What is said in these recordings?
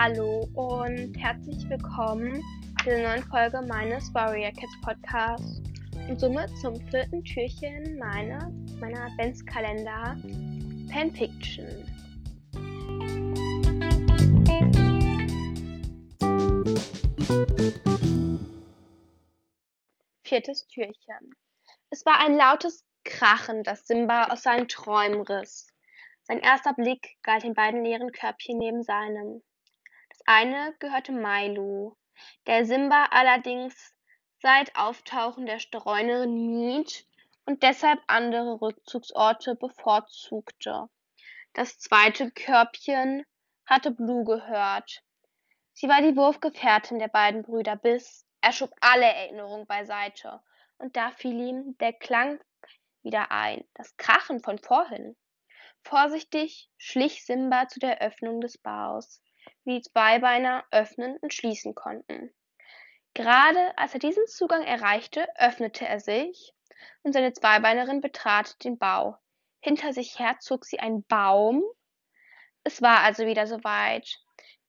Hallo und herzlich willkommen zu der neuen Folge meines Warrior Cats Podcasts und somit zum vierten Türchen meiner, meiner Adventskalender Fanfiction. Viertes Türchen. Es war ein lautes Krachen, das Simba aus seinen Träumen riss. Sein erster Blick galt den beiden leeren Körbchen neben seinem. Eine gehörte Milo, der Simba allerdings seit Auftauchen der Streunerin mied und deshalb andere Rückzugsorte bevorzugte. Das zweite Körbchen hatte Blue gehört. Sie war die Wurfgefährtin der beiden Brüder, bis er schob alle Erinnerungen beiseite, und da fiel ihm der Klang wieder ein, das Krachen von vorhin. Vorsichtig schlich Simba zu der Öffnung des Baus, wie Zweibeiner öffnen und schließen konnten. Gerade als er diesen Zugang erreichte, öffnete er sich und seine Zweibeinerin betrat den Bau. Hinter sich her zog sie einen Baum. Es war also wieder soweit.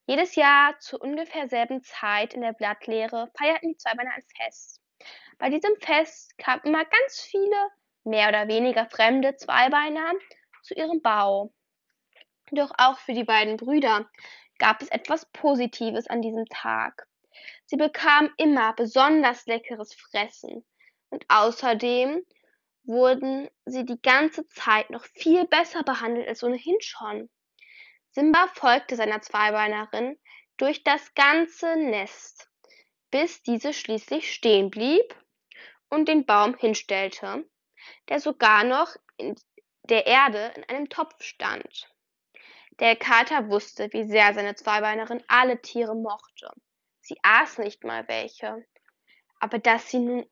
Jedes Jahr zur ungefähr selben Zeit in der Blattlehre feierten die Zweibeiner ein Fest. Bei diesem Fest kamen immer ganz viele, mehr oder weniger fremde Zweibeiner zu ihrem Bau. Doch auch für die beiden Brüder gab es etwas Positives an diesem Tag. Sie bekamen immer besonders leckeres Fressen und außerdem wurden sie die ganze Zeit noch viel besser behandelt als ohnehin schon. Simba folgte seiner Zweibeinerin durch das ganze Nest, bis diese schließlich stehen blieb und den Baum hinstellte, der sogar noch in der Erde in einem Topf stand. Der Kater wusste, wie sehr seine Zweibeinerin alle Tiere mochte. Sie aß nicht mal welche. Aber dass sie nun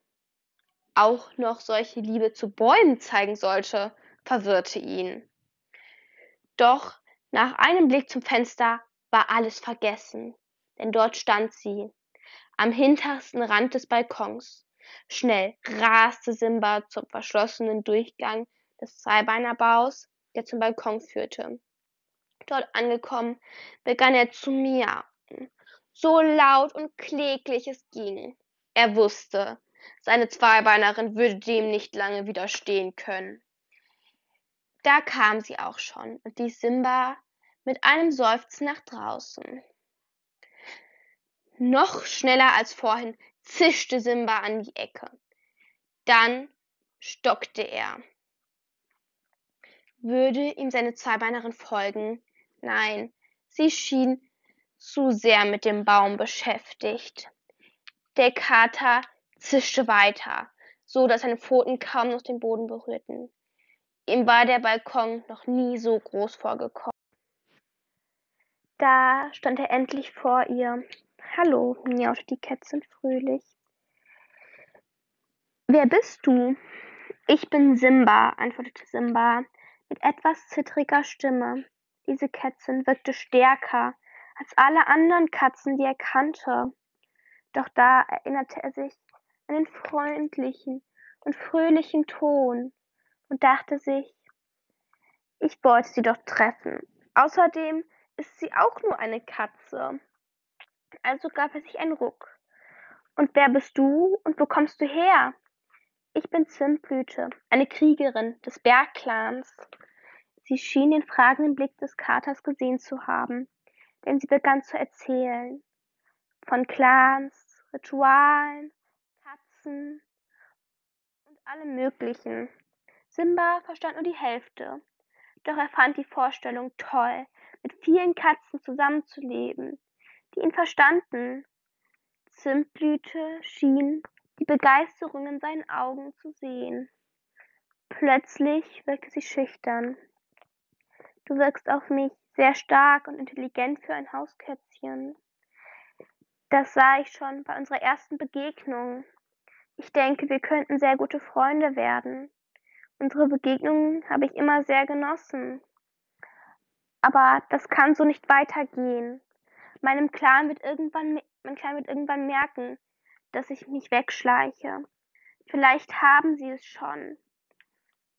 auch noch solche Liebe zu Bäumen zeigen sollte, verwirrte ihn. Doch nach einem Blick zum Fenster war alles vergessen, denn dort stand sie, am hintersten Rand des Balkons. Schnell raste Simba zum verschlossenen Durchgang des Zweibeinerbaus, der zum Balkon führte. Dort angekommen, begann er zu miauen, so laut und kläglich es ging. Er wusste, seine Zweibeinerin würde dem nicht lange widerstehen können. Da kam sie auch schon und ließ Simba mit einem Seufzen nach draußen. Noch schneller als vorhin zischte Simba an die Ecke. Dann stockte er. Würde ihm seine Zweibeinerin folgen? Nein, sie schien zu sehr mit dem Baum beschäftigt. Der Kater zischte weiter, so dass seine Pfoten kaum noch den Boden berührten. Ihm war der Balkon noch nie so groß vorgekommen. Da stand er endlich vor ihr. Hallo, miaute die Kätzchen fröhlich. Wer bist du? Ich bin Simba, antwortete Simba mit etwas zittriger Stimme. Diese Kätzin wirkte stärker als alle anderen Katzen, die er kannte. Doch da erinnerte er sich an den freundlichen und fröhlichen Ton und dachte sich, ich wollte sie doch treffen. Außerdem ist sie auch nur eine Katze. Also gab er sich einen Ruck. Und wer bist du und wo kommst du her? Ich bin Zimtblüte, eine Kriegerin des Bergclans. Sie schien den fragenden Blick des Katers gesehen zu haben, denn sie begann zu erzählen. Von Clans, Ritualen, Katzen und allem Möglichen. Simba verstand nur die Hälfte, doch er fand die Vorstellung toll, mit vielen Katzen zusammenzuleben, die ihn verstanden. Zimtblüte schien die Begeisterung in seinen Augen zu sehen. Plötzlich wirkte sie schüchtern. Du wirkst auf mich sehr stark und intelligent für ein Hauskätzchen. Das sah ich schon bei unserer ersten Begegnung. Ich denke, wir könnten sehr gute Freunde werden. Unsere Begegnungen habe ich immer sehr genossen. Aber das kann so nicht weitergehen. Meinem Clan wird irgendwann, mein Clan wird irgendwann merken, dass ich mich wegschleiche. Vielleicht haben sie es schon.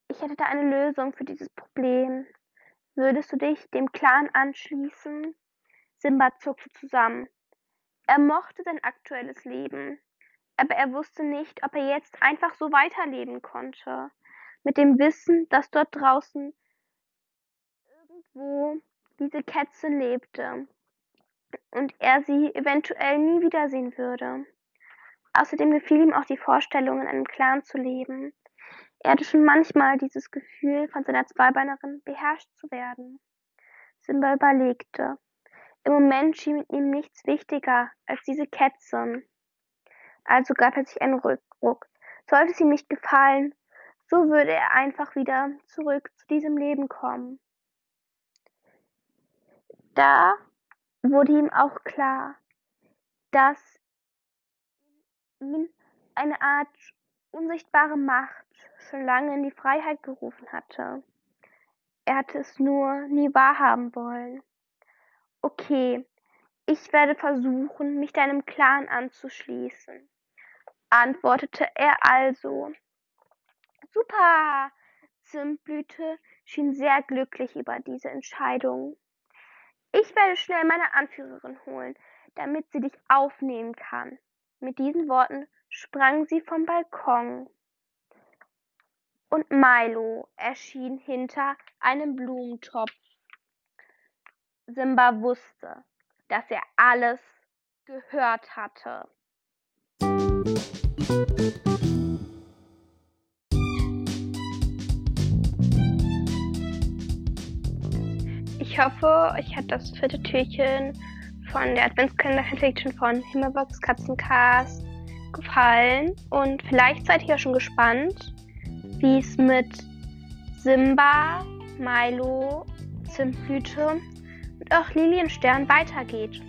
Ich hätte da eine Lösung für dieses Problem. Würdest du dich dem Clan anschließen? Simba zuckte zusammen. Er mochte sein aktuelles Leben, aber er wusste nicht, ob er jetzt einfach so weiterleben konnte, mit dem Wissen, dass dort draußen irgendwo diese Kätze lebte und er sie eventuell nie wiedersehen würde. Außerdem gefiel ihm auch die Vorstellung, in einem Clan zu leben. Er hatte schon manchmal dieses Gefühl, von seiner Zweibeinerin beherrscht zu werden. Simba überlegte. Im Moment schien ihm nichts wichtiger als diese Kätze. Also gab er sich einen Rückruck. Sollte es ihm nicht gefallen, so würde er einfach wieder zurück zu diesem Leben kommen. Da wurde ihm auch klar, dass ihn eine Art unsichtbare Macht schon lange in die Freiheit gerufen hatte. Er hatte es nur nie wahrhaben wollen. Okay, ich werde versuchen, mich deinem Clan anzuschließen, antwortete er also. Super! Zimtblüte schien sehr glücklich über diese Entscheidung. Ich werde schnell meine Anführerin holen, damit sie dich aufnehmen kann. Mit diesen Worten sprang sie vom Balkon. Und Milo erschien hinter einem Blumentopf. Simba wusste, dass er alles gehört hatte. Ich hoffe, euch hat das vierte Türchen von der Adventskalender-Fiction von Himmelbox Katzencast gefallen und vielleicht seid ihr schon gespannt, wie es mit Simba, Milo, Zimtblüte und auch Lilienstern weitergeht.